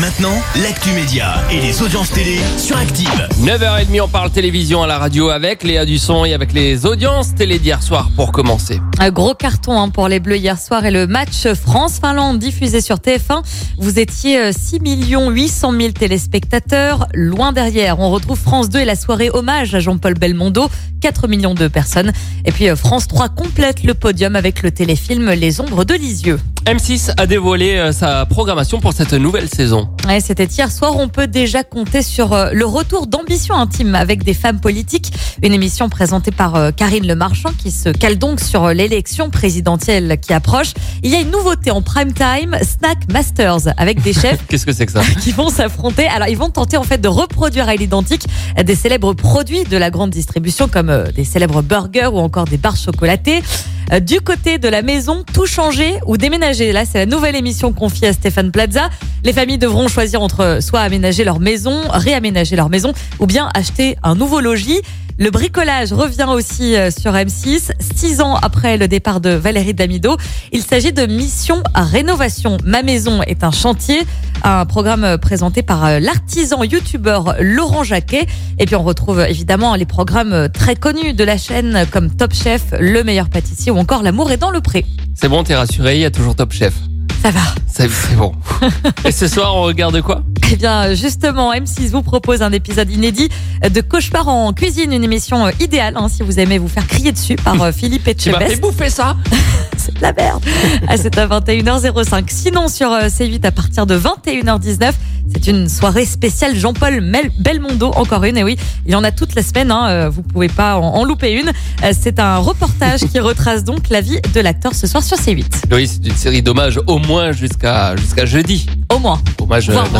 Maintenant, l'actu média et les audiences télé sur Active. 9h30, on parle télévision à la radio avec Léa Dusson et avec les audiences télé d'hier soir pour commencer. Un gros carton hein, pour les Bleus hier soir et le match France-Finlande diffusé sur TF1. Vous étiez euh, 6 800 000 téléspectateurs. Loin derrière, on retrouve France 2 et la soirée hommage à Jean-Paul Belmondo. 4 millions de personnes. Et puis euh, France 3 complète le podium avec le téléfilm Les Ombres de Lisieux. M6 a dévoilé euh, sa programmation pour cette nouvelle saison. Ouais, C'était hier soir. On peut déjà compter sur euh, le retour d'Ambition Intime avec des femmes politiques. Une émission présentée par euh, Karine Le Marchand qui se cale donc sur l'élection présidentielle qui approche. Il y a une nouveauté en prime time, Snack Masters, avec des chefs Qu'est-ce que c'est que ça? qui vont s'affronter. Alors, ils vont tenter en fait de reproduire à l'identique des célèbres produits de la grande distribution comme des célèbres burgers ou encore des barres chocolatées. Euh, Du côté de la maison, tout changer ou déménager. Là, c'est la nouvelle émission confiée à Stéphane Plaza. Les familles devront choisir entre soit aménager leur maison, réaménager leur maison ou bien acheter un nouveau logis. Le bricolage revient aussi euh, sur M6, six ans après le départ de Valérie Damido. Il s'agit de Mission à Rénovation. Ma maison est un chantier, un programme euh, présenté par euh, l'artisan youtubeur Laurent Jacquet. Et puis on retrouve évidemment les programmes très connus de la chaîne comme Top Chef, Le meilleur pâtissier ou encore L'amour est dans le pré. C'est bon, t'es rassuré, il y a toujours Top Chef. Ça va. C'est c'est bon. et ce soir, on regarde quoi? Eh bien, justement, M6 vous propose un épisode inédit de Cauchemar en cuisine, une émission euh, idéale hein, si vous aimez vous faire crier dessus par euh, Philippe Tu m'as fait Etchebest. bouffer ça C'est de la merde. Ah, c'est à 21h05. Sinon, sur euh, C8, à partir de 21h19, c'est une soirée spéciale Jean-Paul Belmondo. Encore une, et oui, il y en a toute la semaine. Hein, vous pouvez pas en, en louper une. C'est un reportage qui retrace donc la vie de l'acteur ce soir sur C8. Oui, c'est une série d'hommages au moins jusqu'à jusqu'à jeudi. Au moins. Hommage euh, Voire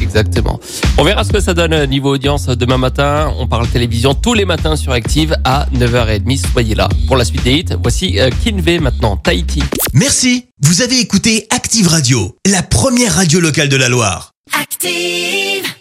Exactement. On verra ce que ça donne euh, niveau audience euh, demain matin. On parle télévision tous les matins sur Active à 9h30. Soyez là pour la suite des hits. Voici euh, Kinvey maintenant, Tahiti. Merci. Vous avez écouté Active Radio, la première radio locale de la Loire. Active.